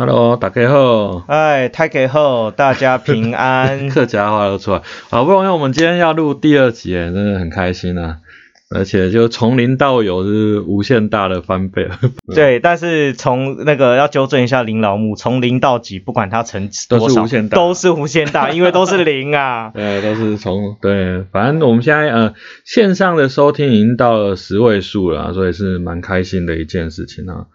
Hello，大家好。哎，大家好，大家平安。客家话都出来，好不容易我们今天要录第二集，真的很开心啊！而且就从零到有是无限大的翻倍。对，但是从那个要纠正一下林老木，从零到几，不管它成都是无限大，都是无限大，因为都是零啊。对，都是从对，反正我们现在呃线上的收听已经到了十位数了，所以是蛮开心的一件事情啊。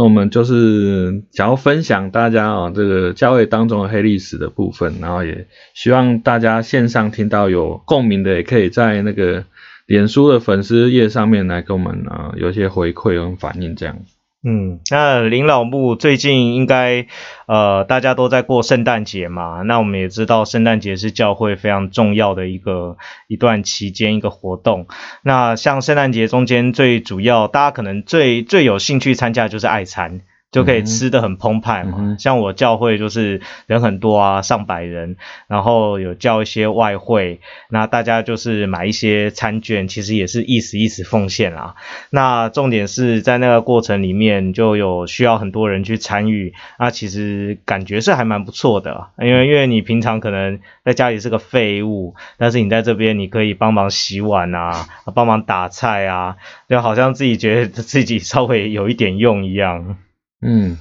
那我们就是想要分享大家啊这个教会当中的黑历史的部分，然后也希望大家线上听到有共鸣的，也可以在那个。脸书的粉丝页上面来跟我们啊有一些回馈跟反应这样。嗯，那林老木最近应该呃大家都在过圣诞节嘛，那我们也知道圣诞节是教会非常重要的一个一段期间一个活动。那像圣诞节中间最主要大家可能最最有兴趣参加就是爱餐。就可以吃的很澎湃嘛，像我教会就是人很多啊，上百人，然后有叫一些外汇，那大家就是买一些餐券，其实也是意思意思奉献啦。那重点是在那个过程里面就有需要很多人去参与，那其实感觉是还蛮不错的，因为因为你平常可能在家里是个废物，但是你在这边你可以帮忙洗碗啊，帮忙打菜啊，就好像自己觉得自己稍微有一点用一样。嗯，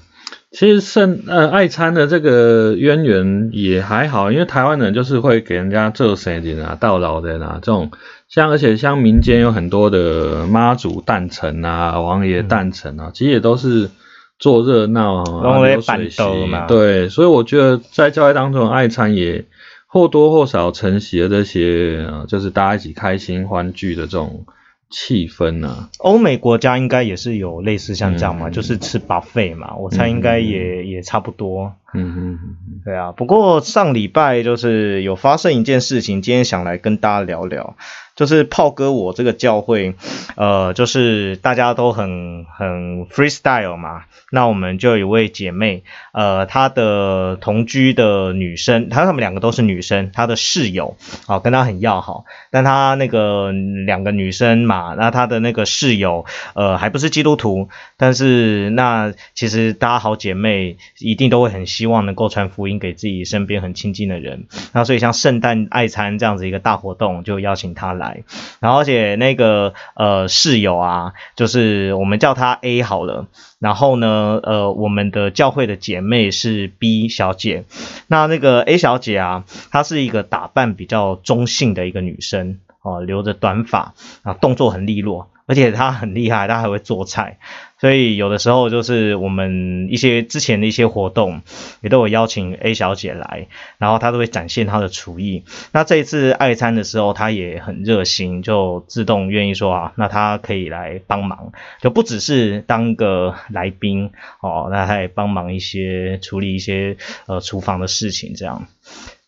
其实圣呃爱餐的这个渊源也还好，因为台湾人就是会给人家做生日啊、到老的啊这种，像而且像民间有很多的妈祖诞辰啊、王爷诞辰啊，其实也都是做热闹啊、流水席嘛。对，所以我觉得在教会当中爱餐也或多或少承袭了这些啊，就是大家一起开心欢聚的这种。气氛呢？欧美国家应该也是有类似像这样嘛，就是吃 buffet 嘛，我猜应该也也差不多。嗯嗯嗯，对啊。不过上礼拜就是有发生一件事情，今天想来跟大家聊聊。就是炮哥，我这个教会，呃，就是大家都很很 freestyle 嘛。那我们就有位姐妹，呃，她的同居的女生，她她们两个都是女生，她的室友，啊，跟她很要好。但她那个两个女生嘛，那她的那个室友，呃，还不是基督徒，但是那其实大家好姐妹一定都会很希望能够传福音给自己身边很亲近的人。那所以像圣诞爱餐这样子一个大活动，就邀请她来。然后，而且那个呃室友啊，就是我们叫她 A 好了。然后呢，呃，我们的教会的姐妹是 B 小姐。那那个 A 小姐啊，她是一个打扮比较中性的一个女生哦，留着短发啊，动作很利落。而且他很厉害，他还会做菜，所以有的时候就是我们一些之前的一些活动，也都有邀请 A 小姐来，然后她都会展现她的厨艺。那这一次爱餐的时候，她也很热心，就自动愿意说啊，那她可以来帮忙，就不只是当个来宾哦，那她也帮忙一些处理一些呃厨房的事情这样。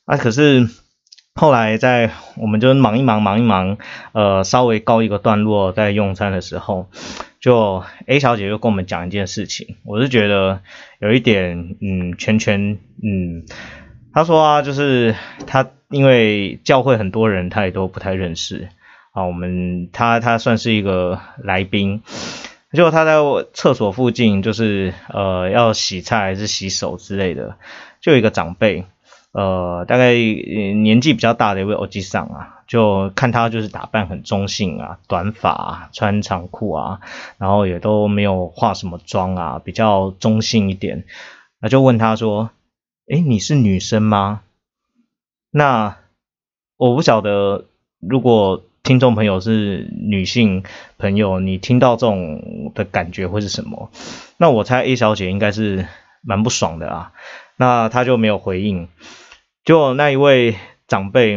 啊，可是。后来在我们就忙一忙忙一忙，呃，稍微告一个段落，在用餐的时候，就 A 小姐又跟我们讲一件事情，我是觉得有一点，嗯，圈圈，嗯，她说啊，就是她因为教会很多人，她也都不太认识啊，我们她她算是一个来宾，结果她在厕所附近，就是呃要洗菜还是洗手之类的，就有一个长辈。呃，大概年纪比较大的一位欧吉桑啊，就看他就是打扮很中性啊，短发，穿长裤啊，然后也都没有化什么妆啊，比较中性一点。那就问他说：“哎，你是女生吗？”那我不晓得，如果听众朋友是女性朋友，你听到这种的感觉会是什么？那我猜 A 小姐应该是蛮不爽的啊。那他就没有回应。就那一位长辈，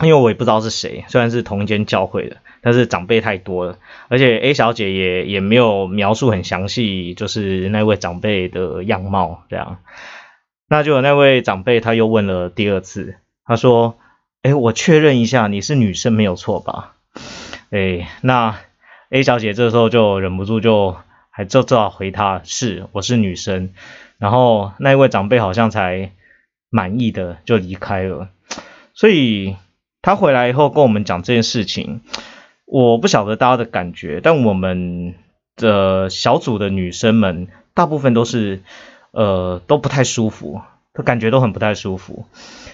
因为我也不知道是谁，虽然是同一间教会的，但是长辈太多了，而且 A 小姐也也没有描述很详细，就是那位长辈的样貌这样。那就有那位长辈他又问了第二次，他说：“哎，我确认一下，你是女生没有错吧？”哎，那 A 小姐这时候就忍不住就还就只好回他：“是，我是女生。”然后那一位长辈好像才。满意的就离开了，所以他回来以后跟我们讲这件事情，我不晓得大家的感觉，但我们的小组的女生们大部分都是呃都不太舒服，都感觉都很不太舒服。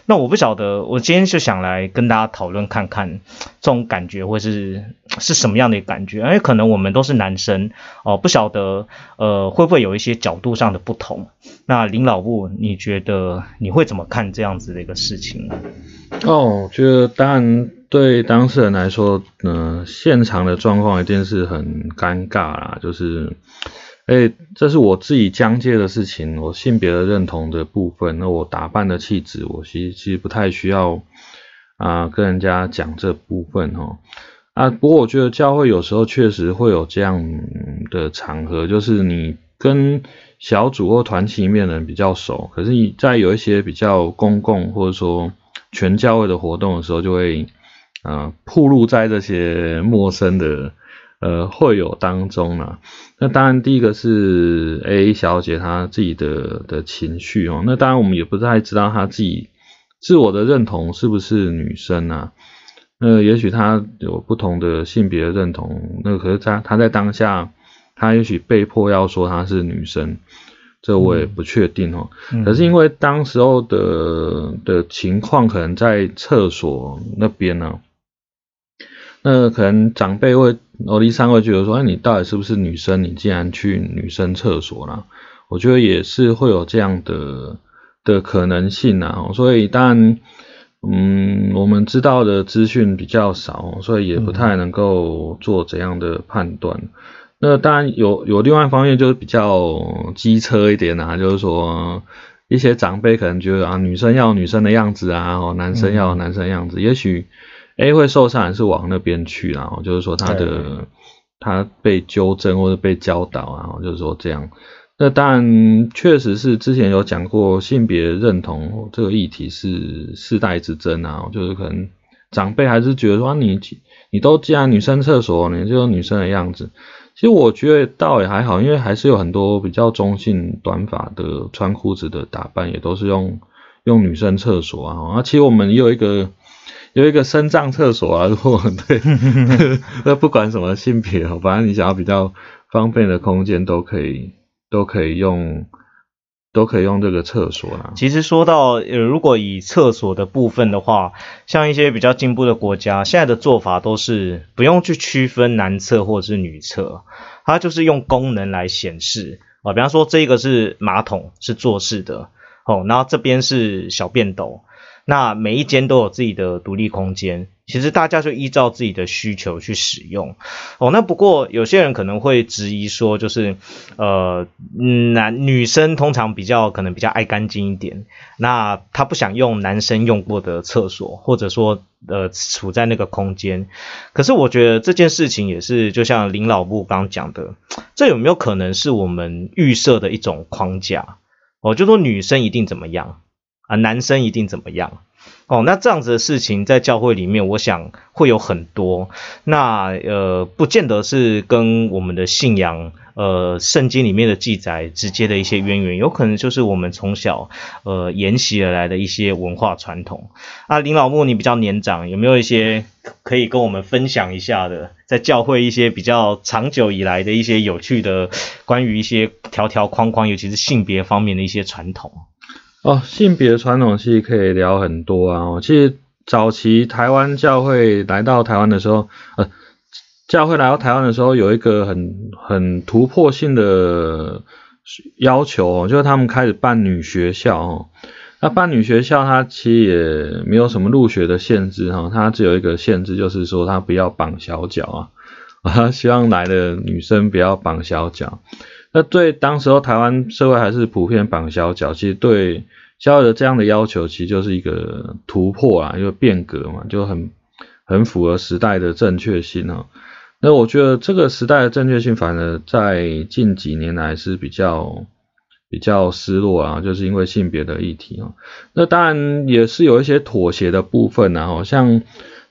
那我不晓得，我今天就想来跟大家讨论看看，这种感觉会是是什么样的感觉？因为可能我们都是男生哦，不晓得呃会不会有一些角度上的不同。那林老布，你觉得你会怎么看这样子的一个事情呢？哦，我觉得当然对当事人来说，嗯，现场的状况一定是很尴尬啦，就是。哎，这是我自己疆界的事情，我性别的认同的部分，那我打扮的气质，我其实其实不太需要啊跟人家讲这部分哈啊。不过我觉得教会有时候确实会有这样的场合，就是你跟小组或团体里面的人比较熟，可是你在有一些比较公共或者说全教会的活动的时候，就会啊暴露在这些陌生的。呃，会有当中啊，那当然第一个是 A 小姐她自己的的情绪哦，那当然我们也不太知道她自己自我的认同是不是女生啊，那也许她有不同的性别认同，那可是她她在当下，她也许被迫要说她是女生，这我也不确定哦，可是因为当时候的的情况可能在厕所那边呢。那可能长辈会，欧弟三会觉得说，哎，你到底是不是女生？你竟然去女生厕所了？我觉得也是会有这样的的可能性啊。所以当然，嗯，我们知道的资讯比较少，所以也不太能够做怎样的判断。那当然有有另外一方面就是比较机车一点啊，就是说一些长辈可能觉得啊，女生要女生的样子啊，男生要男生样子，也许。A 会受伤还是往那边去啊？就是说他的他被纠正或者被教导啊，就是说这样。那当然确实是之前有讲过性别认同这个议题是世代之争啊，就是可能长辈还是觉得说你你都既然女生厕所，你就女生的样子。其实我觉得倒也还好，因为还是有很多比较中性短发的穿裤子的打扮也都是用用女生厕所啊。啊，其实我们也有一个。有一个深藏厕所啊，如果对，那不管什么性别，反正你想要比较方便的空间，都可以，都可以用，都可以用这个厕所啦。其实说到，如果以厕所的部分的话，像一些比较进步的国家，现在的做法都是不用去区分男厕或者是女厕，它就是用功能来显示啊，比方说这个是马桶，是坐式的，哦，然后这边是小便斗。那每一间都有自己的独立空间，其实大家就依照自己的需求去使用哦。那不过有些人可能会质疑说，就是呃，男女生通常比较可能比较爱干净一点，那他不想用男生用过的厕所，或者说呃处在那个空间。可是我觉得这件事情也是，就像林老布刚刚讲的，这有没有可能是我们预设的一种框架？哦，就说女生一定怎么样？啊，男生一定怎么样？哦，那这样子的事情在教会里面，我想会有很多。那呃，不见得是跟我们的信仰，呃，圣经里面的记载直接的一些渊源，有可能就是我们从小呃沿袭而来的一些文化传统。啊，林老木，你比较年长，有没有一些可以跟我们分享一下的，在教会一些比较长久以来的一些有趣的关于一些条条框框，尤其是性别方面的一些传统？哦，性别传统其实可以聊很多啊。其实早期台湾教会来到台湾的时候，呃，教会来到台湾的时候有一个很很突破性的要求，就是他们开始办女学校哦。那办女学校，它其实也没有什么入学的限制哈，它只有一个限制，就是说它不要绑小脚啊，啊，希望来的女生不要绑小脚。那对当时候台湾社会还是普遍绑小脚，其实对小的这样的要求，其实就是一个突破啊，一个变革嘛，就很很符合时代的正确性啊。那我觉得这个时代的正确性，反而在近几年来是比较比较失落啊，就是因为性别的议题啊。那当然也是有一些妥协的部分啊，好像。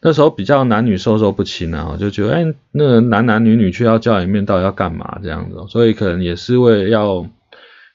那时候比较男女授受不亲啊，就觉得哎，那个男男女女去到教里面到底要干嘛这样子，所以可能也是为了要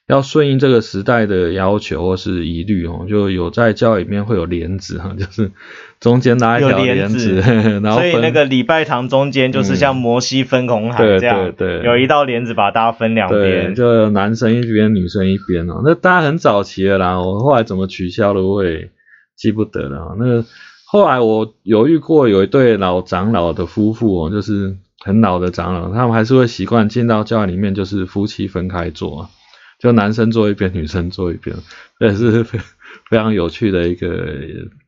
要顺应这个时代的要求或是疑虑哦，就有在教里面会有帘子哈，就是中间拉一条帘子，然后所以那个礼拜堂中间就是像摩西分红海这样，对对，有一道帘子把大家分两边，就男生一边女生一边哦。那大家很早期的啦，我后来怎么取消了我也记不得了。那后来我有遇过有一对老长老的夫妇哦，就是很老的长老，他们还是会习惯进到教会里面，就是夫妻分开坐。就男生坐一边，女生坐一边，这是非非常有趣的一个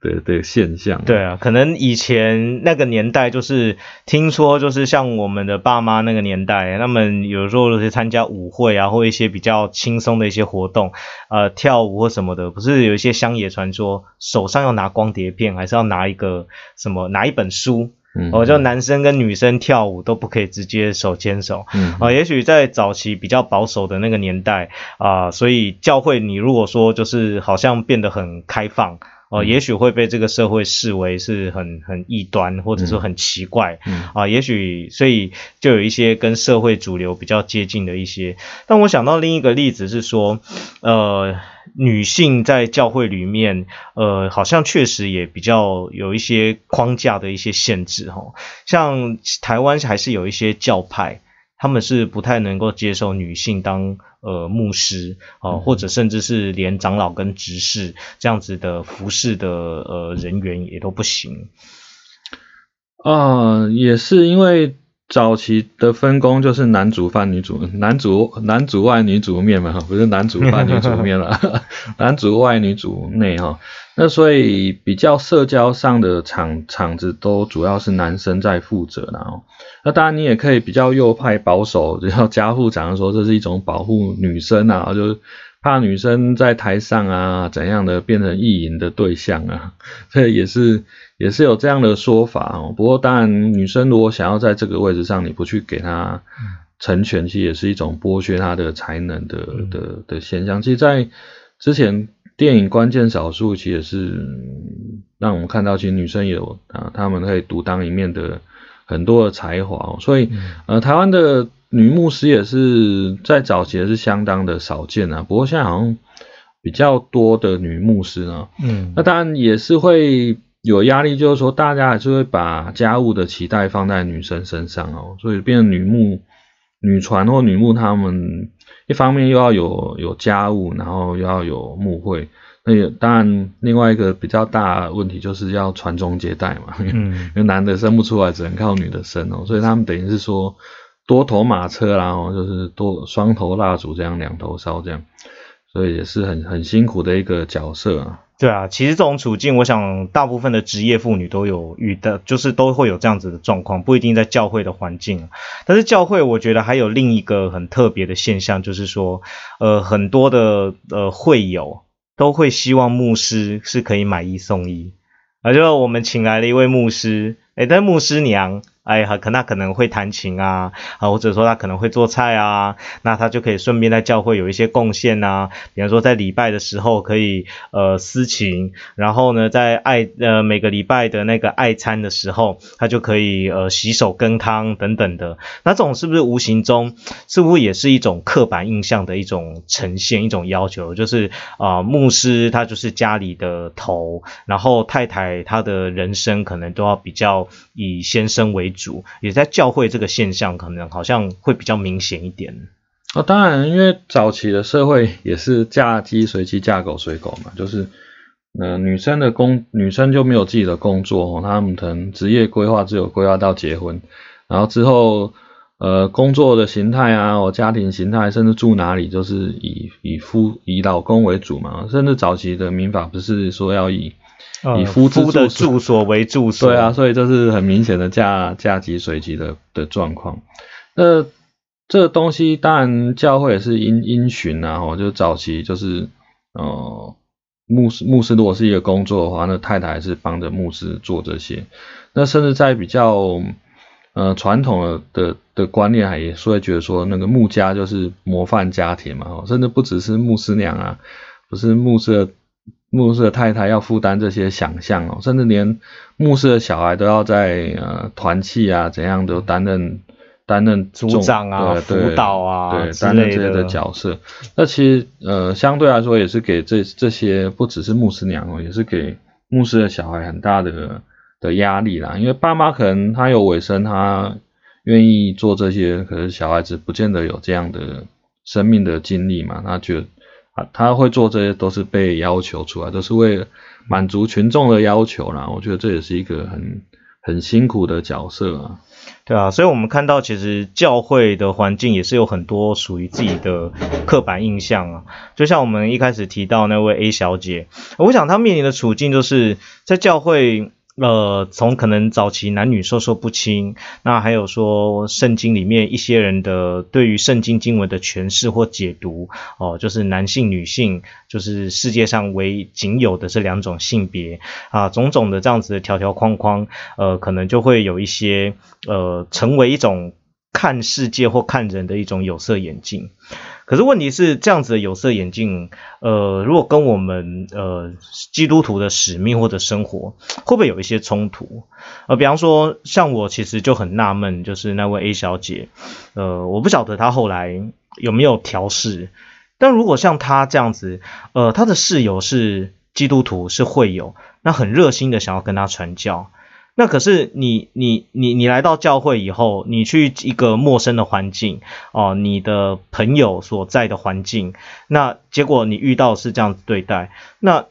的的现象。对啊，可能以前那个年代，就是听说，就是像我们的爸妈那个年代，他们有时候去参加舞会啊，或一些比较轻松的一些活动，呃，跳舞或什么的，不是有一些乡野传说，手上要拿光碟片，还是要拿一个什么，拿一本书。哦，就男生跟女生跳舞都不可以直接手牵手。嗯，啊，也许在早期比较保守的那个年代啊，所以教会你如果说就是好像变得很开放，哦，也许会被这个社会视为是很很异端，或者说很奇怪。嗯，啊，也许所以就有一些跟社会主流比较接近的一些。但我想到另一个例子是说，呃。女性在教会里面，呃，好像确实也比较有一些框架的一些限制哈。像台湾还是有一些教派，他们是不太能够接受女性当呃牧师啊，或者甚至是连长老跟执事这样子的服侍的呃人员也都不行。啊，也是因为。早期的分工就是男主饭女主 男主男主外女主面嘛，不是男主饭女主面了，男主外女主内哈。那所以比较社交上的场场子都主要是男生在负责然后，那当然你也可以比较右派保守，就要家父讲说这是一种保护女生啊，就怕女生在台上啊怎样的变成意淫的对象啊，这也是。也是有这样的说法哦，不过当然，女生如果想要在这个位置上，你不去给她成全，其实也是一种剥削她的才能的的的现象。其实，在之前电影《关键少数》其实也是让我们看到，其实女生也有啊，她们可以独当一面的很多的才华哦。所以，呃，台湾的女牧师也是在早期也是相当的少见啊。不过现在好像比较多的女牧师呢，嗯，那当然也是会。有压力，就是说大家还是会把家务的期待放在女生身上哦，所以变成女牧、女传或女牧，他们一方面又要有有家务，然后又要有牧会，那也当然另外一个比较大问题就是要传宗接代嘛，因为男的生不出来，只能靠女的生哦，所以他们等于是说多头马车啦，哦，就是多双头蜡烛这样两头烧这样，所以也是很很辛苦的一个角色啊。对啊，其实这种处境，我想大部分的职业妇女都有遇到，就是都会有这样子的状况，不一定在教会的环境。但是教会，我觉得还有另一个很特别的现象，就是说，呃，很多的呃会友都会希望牧师是可以买一送一，而就我们请来了一位牧师，哎，但牧师娘。哎，可那可能会弹琴啊，啊，或者说他可能会做菜啊，那他就可以顺便在教会有一些贡献呐。比方说在礼拜的时候可以呃司琴，然后呢在爱呃每个礼拜的那个爱餐的时候，他就可以呃洗手羹汤等等的。那这种是不是无形中似乎也是一种刻板印象的一种呈现，一种要求，就是啊牧师他就是家里的头，然后太太她的人生可能都要比较以先生为。主也在教会这个现象，可能好像会比较明显一点。哦，当然，因为早期的社会也是嫁鸡随鸡，嫁狗随狗嘛，就是，呃，女生的工，女生就没有自己的工作，她们可能职业规划只有规划到结婚，然后之后，呃，工作的形态啊，我家庭形态，甚至住哪里，就是以以夫以老公为主嘛，甚至早期的民法不是说要以以夫夫的住所为住所，对啊，所以这是很明显的嫁嫁鸡随鸡的的状况。那这东西当然教会也是因因循啊，哦，就早期就是呃牧师牧师如果是一个工作的话，那太太还是帮着牧师做这些。那甚至在比较呃传统的的观念，还也是会觉得说那个牧家就是模范家庭嘛，甚至不只是牧师娘啊，不是牧师。牧师的太太要负担这些想象哦，甚至连牧师的小孩都要在呃团契啊怎样都担任担任组长啊、辅导啊，对，担任这些的角色。那其实呃，相对来说也是给这这些不只是牧师娘哦，也是给牧师的小孩很大的的压力啦。因为爸妈可能他有尾声，他愿意做这些，可是小孩子不见得有这样的生命的经历嘛。他觉得啊，他会做这些都是被要求出来，都是为了满足群众的要求啦。我觉得这也是一个很很辛苦的角色啊。对啊，所以我们看到其实教会的环境也是有很多属于自己的刻板印象啊。就像我们一开始提到那位 A 小姐，我想她面临的处境就是在教会。呃，从可能早期男女授受不亲，那还有说圣经里面一些人的对于圣经经文的诠释或解读，哦，就是男性、女性，就是世界上唯仅有的这两种性别啊，种种的这样子的条条框框，呃，可能就会有一些呃，成为一种看世界或看人的一种有色眼镜。可是问题是，这样子的有色眼镜，呃，如果跟我们呃基督徒的使命或者生活，会不会有一些冲突？呃，比方说，像我其实就很纳闷，就是那位 A 小姐，呃，我不晓得她后来有没有调试。但如果像她这样子，呃，她的室友是基督徒，是会友，那很热心的想要跟她传教。那可是你你你你来到教会以后，你去一个陌生的环境哦，你的朋友所在的环境，那结果你遇到是这样子对待，那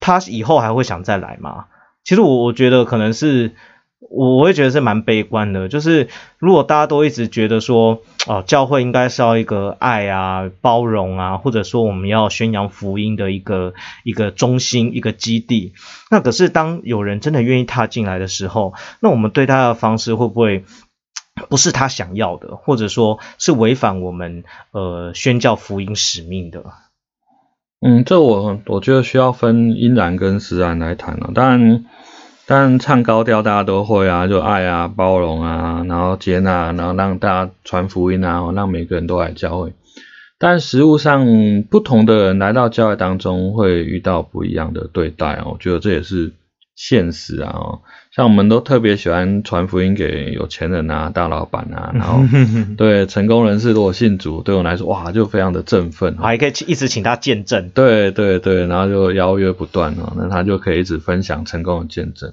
他以后还会想再来吗？其实我我觉得可能是。我我会觉得是蛮悲观的，就是如果大家都一直觉得说，哦，教会应该是要一个爱啊、包容啊，或者说我们要宣扬福音的一个一个中心、一个基地，那可是当有人真的愿意踏进来的时候，那我们对他的方式会不会 不是他想要的，或者说是违反我们呃宣教福音使命的？嗯，这我我觉得需要分因然跟实然来谈了，当然。但唱高调大家都会啊，就爱啊、包容啊，然后接纳，然后让大家传福音啊，让每个人都来教会。但实物上，不同的人来到教会当中，会遇到不一样的对待哦。我觉得这也是现实啊。像我们都特别喜欢传福音给有钱人啊、大老板啊，然后 对成功人士如果信主，对我来说哇就非常的振奋，还可以一直请他见证。对对对，然后就邀约不断哦，那他就可以一直分享成功的见证。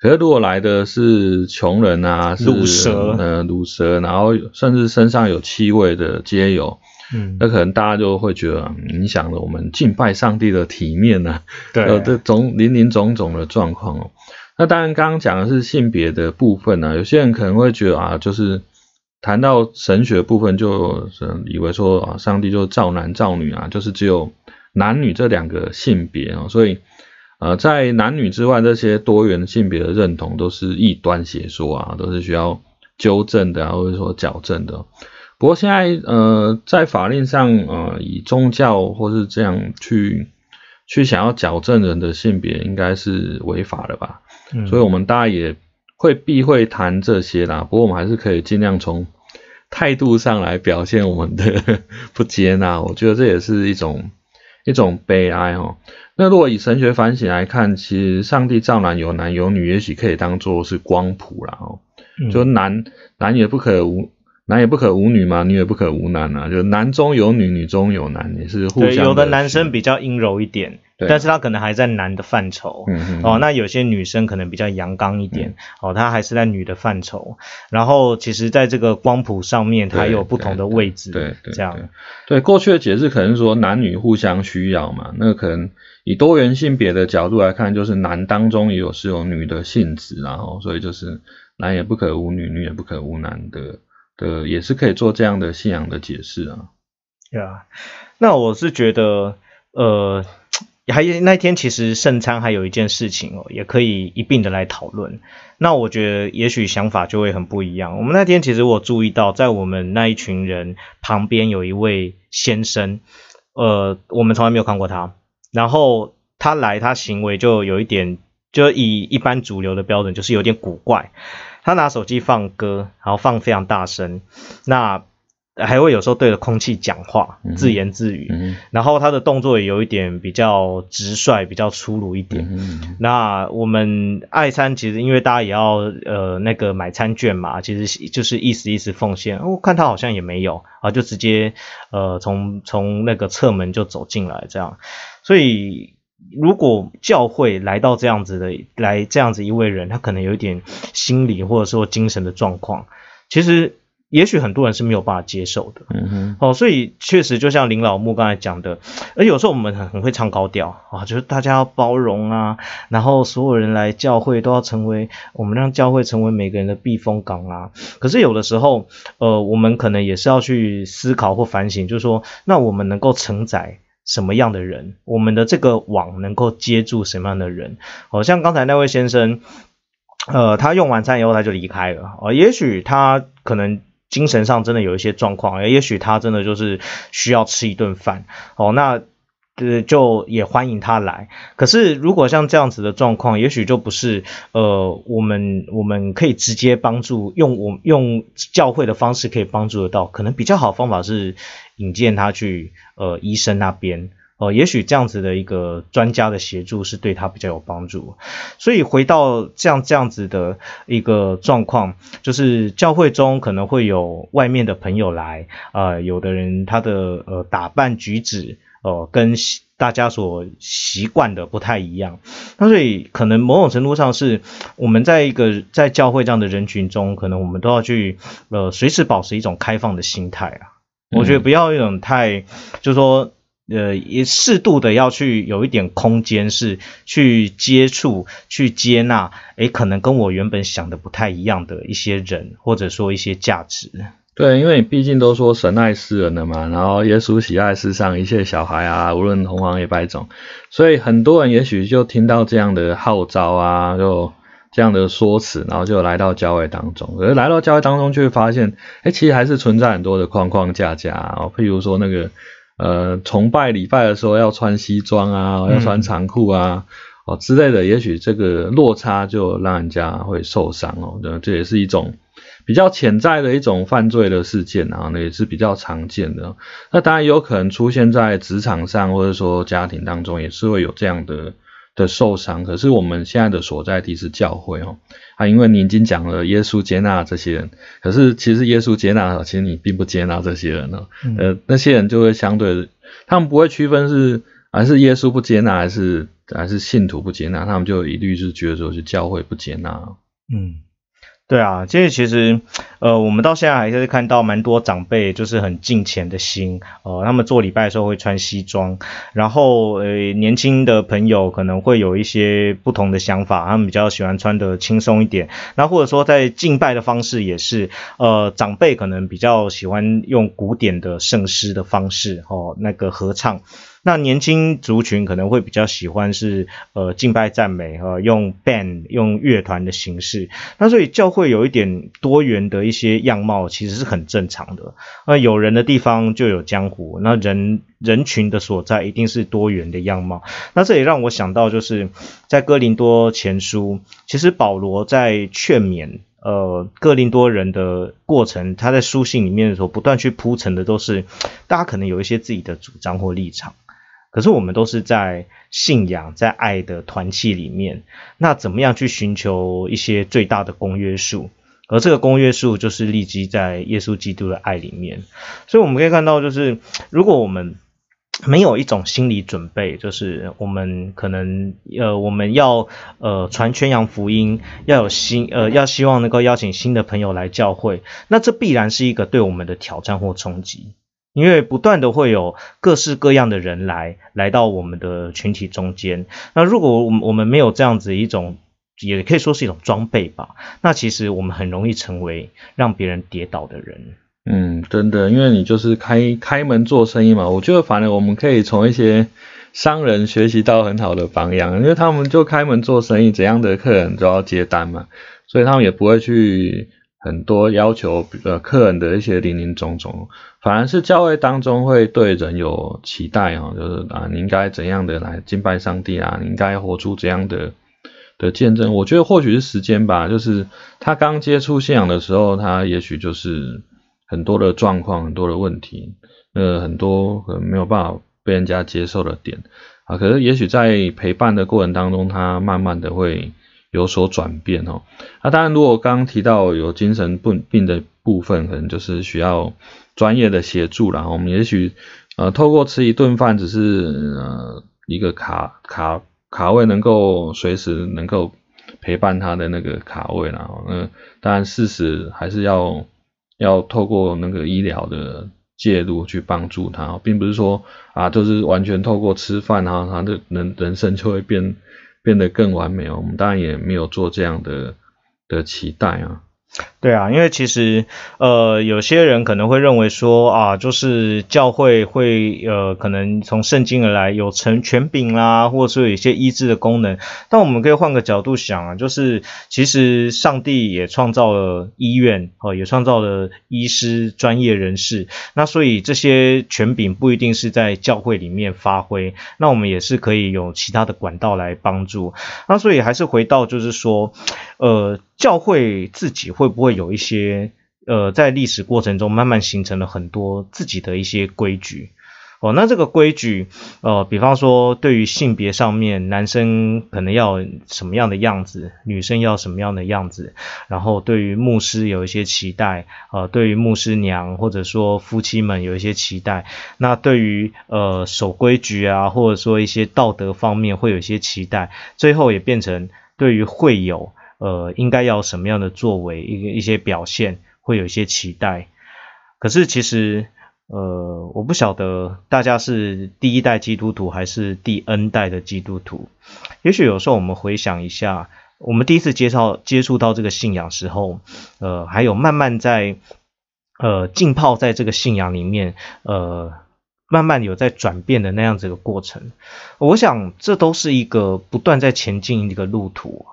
可是如果来的是穷人啊，是蛇，呃，毒蛇，然后甚至身上有气味的皆有，嗯，那可能大家就会觉得影响了我们敬拜上帝的体面呢。对，这种林林总总的状况哦。那当然，刚刚讲的是性别的部分呢。有些人可能会觉得啊，就是谈到神学部分，就以为说啊，上帝就造男造女啊，就是只有男女这两个性别啊。所以，呃，在男女之外，这些多元性别的认同都是异端邪说啊，都是需要纠正的啊，或者说矫正的。不过现在，呃，在法令上，呃，以宗教或是这样去去想要矫正人的性别，应该是违法的吧？所以，我们大家也会避讳谈这些啦。不过，我们还是可以尽量从态度上来表现我们的不接纳。我觉得这也是一种 一种悲哀哦。那如果以神学反省来看，其实上帝造男有男有女，也许可以当做是光谱啦哦。就男男也不可无。男也不可无女嘛，女也不可无男啊，就男中有女，女中有男，也是互相。对，有的男生比较阴柔一点，但是他可能还在男的范畴。嗯嗯。哦，那有些女生可能比较阳刚一点，哦，她还是在女的范畴。然后，其实在这个光谱上面，它有不同的位置。对对。这样。对，过去的解释可能说男女互相需要嘛，那可能以多元性别的角度来看，就是男当中也有是有女的性质，然后所以就是男也不可无女，女也不可无男的。的也是可以做这样的信仰的解释啊，对啊，那我是觉得，呃，还有那天其实圣餐还有一件事情哦，也可以一并的来讨论。那我觉得也许想法就会很不一样。我们那天其实我注意到，在我们那一群人旁边有一位先生，呃，我们从来没有看过他，然后他来，他行为就有一点，就以一般主流的标准，就是有点古怪。他拿手机放歌，然后放非常大声。那还会有时候对着空气讲话，自言自语，然后他的动作也有一点比较直率，比较粗鲁一点。那我们爱餐其实因为大家也要呃那个买餐券嘛，其实就是意思意思奉献。我看他好像也没有啊，就直接呃从从那个侧门就走进来这样。所以如果教会来到这样子的来这样子一位人，他可能有一点心理或者说精神的状况，其实。也许很多人是没有办法接受的，嗯哼，哦，所以确实就像林老木刚才讲的，而有时候我们很很会唱高调啊，就是大家要包容啊，然后所有人来教会都要成为我们让教会成为每个人的避风港啊。可是有的时候，呃，我们可能也是要去思考或反省，就是说，那我们能够承载什么样的人？我们的这个网能够接住什么样的人？好像刚才那位先生，呃，他用完餐以后他就离开了，哦，也许他可能。精神上真的有一些状况，也许他真的就是需要吃一顿饭哦，那呃就也欢迎他来。可是如果像这样子的状况，也许就不是呃我们我们可以直接帮助用我用教会的方式可以帮助得到，可能比较好方法是引荐他去呃医生那边。哦，也许这样子的一个专家的协助是对他比较有帮助，所以回到这样这样子的一个状况，就是教会中可能会有外面的朋友来，啊，有的人他的呃打扮举止，呃，跟大家所习惯的不太一样，那所以可能某种程度上是我们在一个在教会这样的人群中，可能我们都要去呃随时保持一种开放的心态啊，我觉得不要一种太，就是说。呃，也适度的要去有一点空间，是去接触、去接纳，诶，可能跟我原本想的不太一样的一些人，或者说一些价值。对，因为你毕竟都说神爱世人了嘛，然后耶稣喜爱世上一切小孩啊，无论红黄也白种，所以很多人也许就听到这样的号召啊，就这样的说辞，然后就来到教会当中，而来到教会当中，就会发现，哎，其实还是存在很多的框框架架啊，譬如说那个。呃，崇拜礼拜的时候要穿西装啊，要穿长裤啊，哦之类的，也许这个落差就让人家会受伤哦。这这也是一种比较潜在的一种犯罪的事件啊，那也是比较常见的。那当然有可能出现在职场上，或者说家庭当中，也是会有这样的。的受伤，可是我们现在的所在地是教会哦，啊，因为你已经讲了耶稣接纳这些人，可是其实耶稣接纳，其实你并不接纳这些人哦，呃，那些人就会相对，他们不会区分是还是耶稣不接纳，还是还是信徒不接纳，他们就一律是觉得说是教会不接纳，嗯。对啊，这个其实，呃，我们到现在还是看到蛮多长辈就是很敬虔的心，呃，他们做礼拜的时候会穿西装，然后呃，年轻的朋友可能会有一些不同的想法，他们比较喜欢穿的轻松一点，那或者说在敬拜的方式也是，呃，长辈可能比较喜欢用古典的圣诗的方式，哦，那个合唱。那年轻族群可能会比较喜欢是呃敬拜赞美呃用 band 用乐团的形式，那所以教会有一点多元的一些样貌其实是很正常的。那有人的地方就有江湖，那人人群的所在一定是多元的样貌。那这也让我想到就是在哥林多前书，其实保罗在劝勉呃哥林多人的过程，他在书信里面的时候不断去铺陈的都是大家可能有一些自己的主张或立场。可是我们都是在信仰、在爱的团契里面，那怎么样去寻求一些最大的公约数？而这个公约数就是立基在耶稣基督的爱里面。所以我们可以看到，就是如果我们没有一种心理准备，就是我们可能呃，我们要呃传宣扬福音，要有新呃，要希望能够邀请新的朋友来教会，那这必然是一个对我们的挑战或冲击。因为不断的会有各式各样的人来来到我们的群体中间，那如果我们我们没有这样子一种，也可以说是一种装备吧，那其实我们很容易成为让别人跌倒的人。嗯，真的，因为你就是开开门做生意嘛，我觉得反而我们可以从一些商人学习到很好的榜样，因为他们就开门做生意，怎样的客人都要接单嘛，所以他们也不会去。很多要求呃客人的一些零零总总，反而是教会当中会对人有期待哈，就是啊你应该怎样的来敬拜上帝啊，你应该活出怎样的的见证。我觉得或许是时间吧，就是他刚接触信仰的时候，他也许就是很多的状况，很多的问题，呃，很多可能没有办法被人家接受的点啊。可是也许在陪伴的过程当中，他慢慢的会有所转变哦。那当然，如果刚刚提到有精神病病的部分，可能就是需要专业的协助了。我们也许呃，透过吃一顿饭，只是呃一个卡卡卡位，能够随时能够陪伴他的那个卡位然后那当然事实还是要。要透过那个医疗的介入去帮助他，并不是说啊，就是完全透过吃饭啊，他的人人生就会变变得更完美哦。我们当然也没有做这样的的期待啊。对啊，因为其实呃，有些人可能会认为说啊，就是教会会呃，可能从圣经而来有成权柄啦，或者说有一些医治的功能。但我们可以换个角度想啊，就是其实上帝也创造了医院哦，也创造了医师专业人士。那所以这些权柄不一定是在教会里面发挥，那我们也是可以有其他的管道来帮助。那所以还是回到就是说，呃。教会自己会不会有一些呃，在历史过程中慢慢形成了很多自己的一些规矩哦？那这个规矩呃，比方说对于性别上面，男生可能要什么样的样子，女生要什么样的样子，然后对于牧师有一些期待呃，对于牧师娘或者说夫妻们有一些期待，那对于呃守规矩啊，或者说一些道德方面会有一些期待，最后也变成对于会友。呃，应该要什么样的作为，一个一些表现，会有一些期待。可是其实，呃，我不晓得大家是第一代基督徒还是第 N 代的基督徒。也许有时候我们回想一下，我们第一次介绍接触到这个信仰时候，呃，还有慢慢在呃浸泡在这个信仰里面，呃，慢慢有在转变的那样子的过程。我想这都是一个不断在前进一个路途。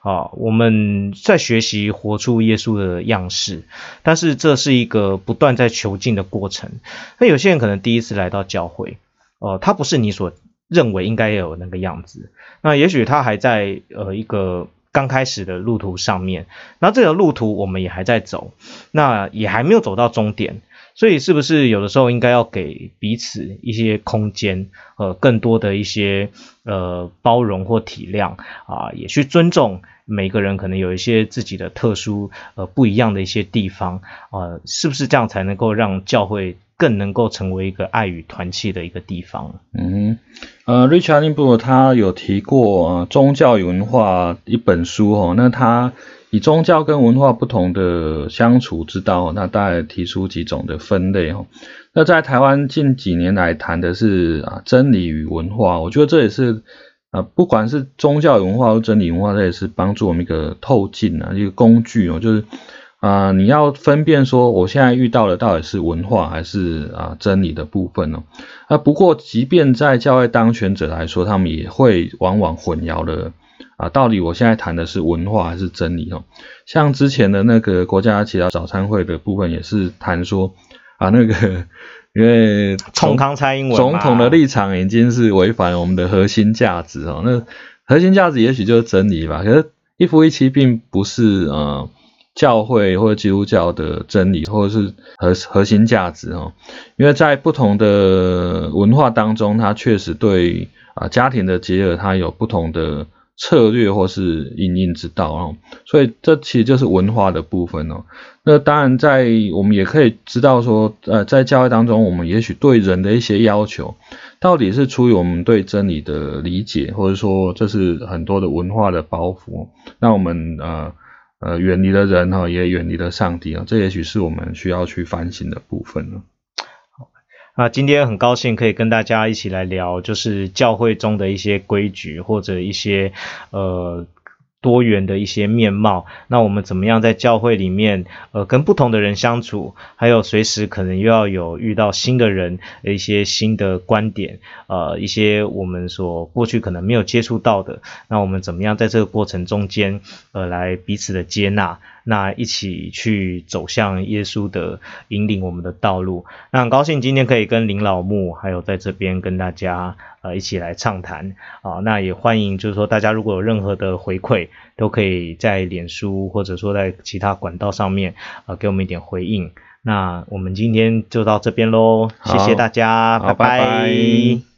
啊，我们在学习活出耶稣的样式，但是这是一个不断在求进的过程。那有些人可能第一次来到教会，哦，他不是你所认为应该有那个样子。那也许他还在呃一个刚开始的路途上面，那这个路途我们也还在走，那也还没有走到终点。所以是不是有的时候应该要给彼此一些空间，呃，更多的一些呃包容或体谅啊，也去尊重每个人可能有一些自己的特殊呃不一样的一些地方啊，是不是这样才能够让教会更能够成为一个爱与团契的一个地方？嗯，呃，Richard n i b u 他有提过宗教与文化一本书哦，那他。以宗教跟文化不同的相处之道，那大概提出几种的分类哦。那在台湾近几年来谈的是啊真理与文化，我觉得这也是啊不管是宗教文化或真理文化，这也是帮助我们一个透镜啊一个工具哦，就是啊你要分辨说我现在遇到的到底是文化还是啊真理的部分哦。啊不过即便在教会当权者来说，他们也会往往混淆了。啊，到底我现在谈的是文化还是真理哦？像之前的那个国家其他早餐会的部分也是谈说啊，那个因为 冲康蔡英文总统的立场已经是违反我们的核心价值哦。那核心价值也许就是真理吧，可是一夫一妻并不是呃教会或者基督教的真理或者是核核心价值哦，因为在不同的文化当中，它确实对啊家庭的结合它有不同的。策略或是应应之道哦，所以这其实就是文化的部分哦。那当然，在我们也可以知道说，呃，在教会当中，我们也许对人的一些要求，到底是出于我们对真理的理解，或者说这是很多的文化的包袱，那我们呃呃远离了人哈，也远离了上帝啊，这也许是我们需要去反省的部分呢。那今天很高兴可以跟大家一起来聊，就是教会中的一些规矩或者一些呃。多元的一些面貌，那我们怎么样在教会里面，呃，跟不同的人相处，还有随时可能又要有遇到新的人，一些新的观点，呃，一些我们所过去可能没有接触到的，那我们怎么样在这个过程中间，呃，来彼此的接纳，那一起去走向耶稣的引领我们的道路。那很高兴今天可以跟林老木，还有在这边跟大家。呃，一起来畅谈啊，那也欢迎，就是说大家如果有任何的回馈，都可以在脸书或者说在其他管道上面呃，给我们一点回应。那我们今天就到这边喽，谢谢大家，拜拜。